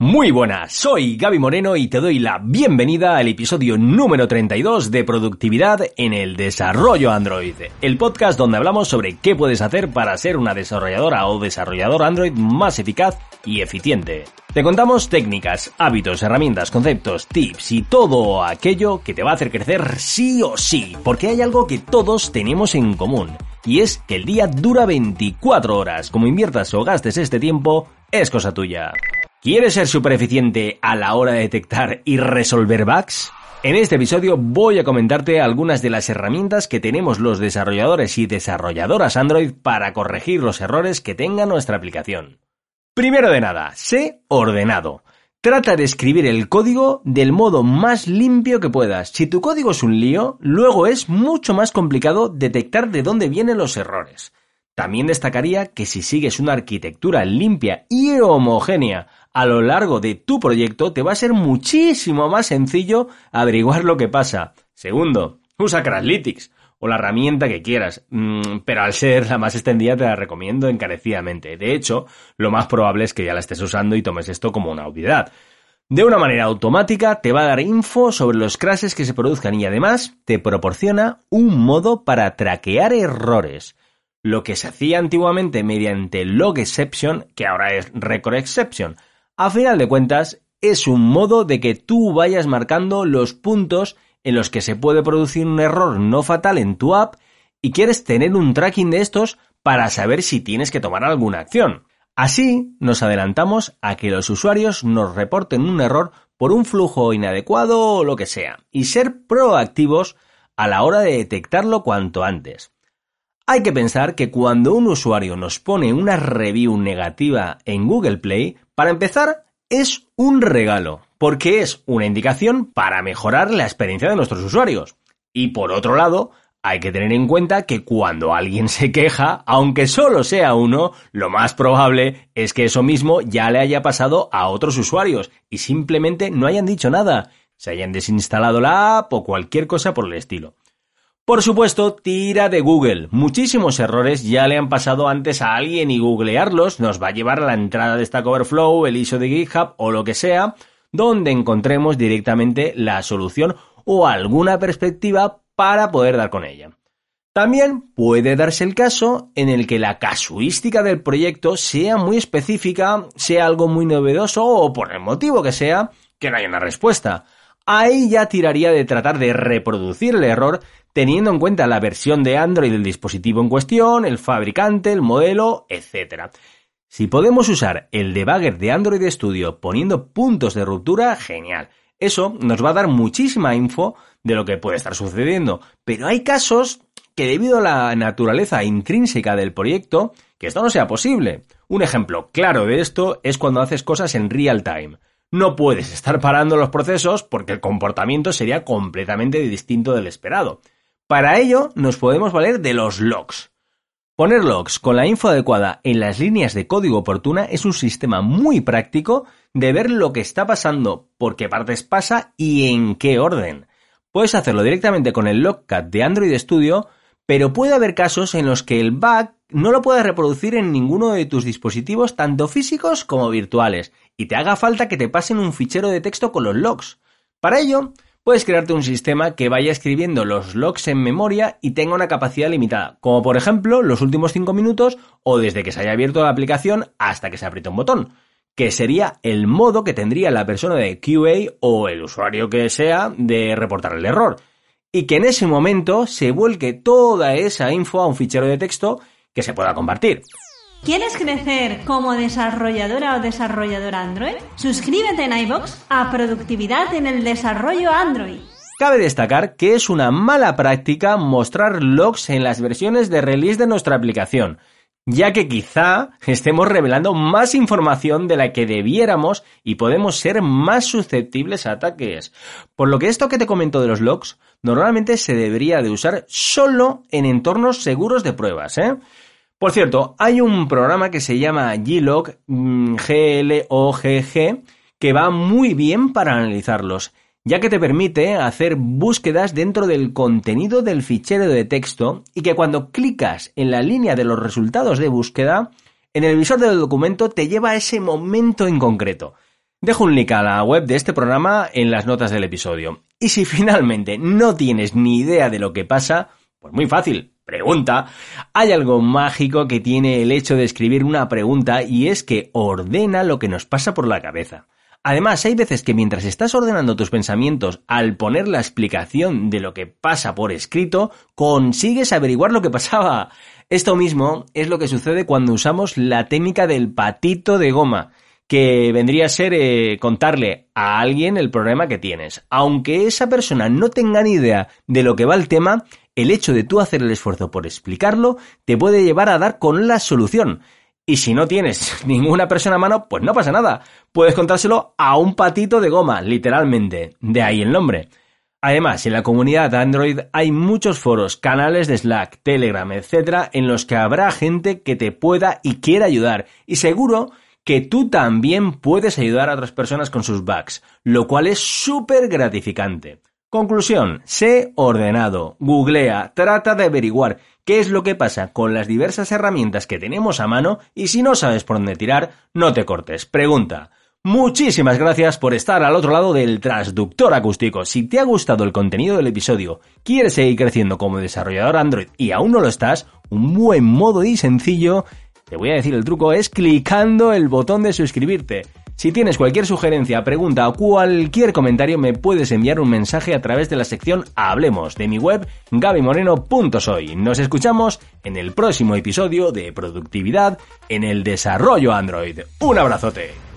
Muy buenas, soy Gaby Moreno y te doy la bienvenida al episodio número 32 de Productividad en el Desarrollo Android, el podcast donde hablamos sobre qué puedes hacer para ser una desarrolladora o desarrollador Android más eficaz y eficiente. Te contamos técnicas, hábitos, herramientas, conceptos, tips y todo aquello que te va a hacer crecer sí o sí, porque hay algo que todos tenemos en común. Y es que el día dura 24 horas. Como inviertas o gastes este tiempo, es cosa tuya. ¿Quieres ser súper eficiente a la hora de detectar y resolver bugs? En este episodio voy a comentarte algunas de las herramientas que tenemos los desarrolladores y desarrolladoras Android para corregir los errores que tenga nuestra aplicación. Primero de nada, sé ordenado. Trata de escribir el código del modo más limpio que puedas. Si tu código es un lío, luego es mucho más complicado detectar de dónde vienen los errores. También destacaría que si sigues una arquitectura limpia y homogénea a lo largo de tu proyecto, te va a ser muchísimo más sencillo averiguar lo que pasa. Segundo, usa Crashlytics o la herramienta que quieras, mm, pero al ser la más extendida te la recomiendo encarecidamente. De hecho, lo más probable es que ya la estés usando y tomes esto como una obviedad. De una manera automática te va a dar info sobre los crashes que se produzcan y además te proporciona un modo para traquear errores lo que se hacía antiguamente mediante log exception, que ahora es record exception. A final de cuentas, es un modo de que tú vayas marcando los puntos en los que se puede producir un error no fatal en tu app y quieres tener un tracking de estos para saber si tienes que tomar alguna acción. Así nos adelantamos a que los usuarios nos reporten un error por un flujo inadecuado o lo que sea, y ser proactivos a la hora de detectarlo cuanto antes. Hay que pensar que cuando un usuario nos pone una review negativa en Google Play, para empezar, es un regalo, porque es una indicación para mejorar la experiencia de nuestros usuarios. Y por otro lado, hay que tener en cuenta que cuando alguien se queja, aunque solo sea uno, lo más probable es que eso mismo ya le haya pasado a otros usuarios y simplemente no hayan dicho nada, se hayan desinstalado la app o cualquier cosa por el estilo. Por supuesto, tira de Google. Muchísimos errores ya le han pasado antes a alguien y googlearlos nos va a llevar a la entrada de Stack Overflow, el ISO de GitHub o lo que sea, donde encontremos directamente la solución o alguna perspectiva para poder dar con ella. También puede darse el caso en el que la casuística del proyecto sea muy específica, sea algo muy novedoso o por el motivo que sea, que no haya una respuesta. Ahí ya tiraría de tratar de reproducir el error teniendo en cuenta la versión de Android del dispositivo en cuestión, el fabricante, el modelo, etc. Si podemos usar el debugger de Android Studio poniendo puntos de ruptura, genial. Eso nos va a dar muchísima info de lo que puede estar sucediendo. Pero hay casos que debido a la naturaleza intrínseca del proyecto, que esto no sea posible. Un ejemplo claro de esto es cuando haces cosas en real time. No puedes estar parando los procesos porque el comportamiento sería completamente distinto del esperado. Para ello nos podemos valer de los logs. Poner logs con la info adecuada en las líneas de código oportuna es un sistema muy práctico de ver lo que está pasando, por qué partes pasa y en qué orden. Puedes hacerlo directamente con el logcat de Android Studio, pero puede haber casos en los que el bug no lo puedas reproducir en ninguno de tus dispositivos, tanto físicos como virtuales, y te haga falta que te pasen un fichero de texto con los logs. Para ello, puedes crearte un sistema que vaya escribiendo los logs en memoria y tenga una capacidad limitada, como por ejemplo los últimos 5 minutos o desde que se haya abierto la aplicación hasta que se apriete un botón, que sería el modo que tendría la persona de QA o el usuario que sea de reportar el error, y que en ese momento se vuelque toda esa info a un fichero de texto que se pueda compartir. ¿Quieres crecer como desarrolladora o desarrollador Android? Suscríbete en iBox a Productividad en el Desarrollo Android. Cabe destacar que es una mala práctica mostrar logs en las versiones de release de nuestra aplicación, ya que quizá estemos revelando más información de la que debiéramos y podemos ser más susceptibles a ataques. Por lo que esto que te comento de los logs normalmente se debería de usar solo en entornos seguros de pruebas, ¿eh? Por cierto, hay un programa que se llama Glog, G-L-O-G-G, que va muy bien para analizarlos, ya que te permite hacer búsquedas dentro del contenido del fichero de texto y que cuando clicas en la línea de los resultados de búsqueda, en el visor del documento te lleva a ese momento en concreto. Dejo un link a la web de este programa en las notas del episodio. Y si finalmente no tienes ni idea de lo que pasa, pues muy fácil, pregunta. Hay algo mágico que tiene el hecho de escribir una pregunta y es que ordena lo que nos pasa por la cabeza. Además, hay veces que mientras estás ordenando tus pensamientos al poner la explicación de lo que pasa por escrito, consigues averiguar lo que pasaba. Esto mismo es lo que sucede cuando usamos la técnica del patito de goma que vendría a ser eh, contarle a alguien el problema que tienes. Aunque esa persona no tenga ni idea de lo que va el tema, el hecho de tú hacer el esfuerzo por explicarlo te puede llevar a dar con la solución. Y si no tienes ninguna persona a mano, pues no pasa nada. Puedes contárselo a un patito de goma, literalmente. De ahí el nombre. Además, en la comunidad Android hay muchos foros, canales de Slack, Telegram, etc., en los que habrá gente que te pueda y quiera ayudar. Y seguro que tú también puedes ayudar a otras personas con sus bugs, lo cual es súper gratificante. Conclusión, sé ordenado, googlea, trata de averiguar qué es lo que pasa con las diversas herramientas que tenemos a mano y si no sabes por dónde tirar, no te cortes, pregunta. Muchísimas gracias por estar al otro lado del transductor acústico. Si te ha gustado el contenido del episodio, quieres seguir creciendo como desarrollador Android y aún no lo estás, un buen modo y sencillo te voy a decir el truco es clicando el botón de suscribirte. Si tienes cualquier sugerencia, pregunta o cualquier comentario me puedes enviar un mensaje a través de la sección Hablemos de mi web gabimoreno.soy. Nos escuchamos en el próximo episodio de Productividad en el Desarrollo Android. Un abrazote.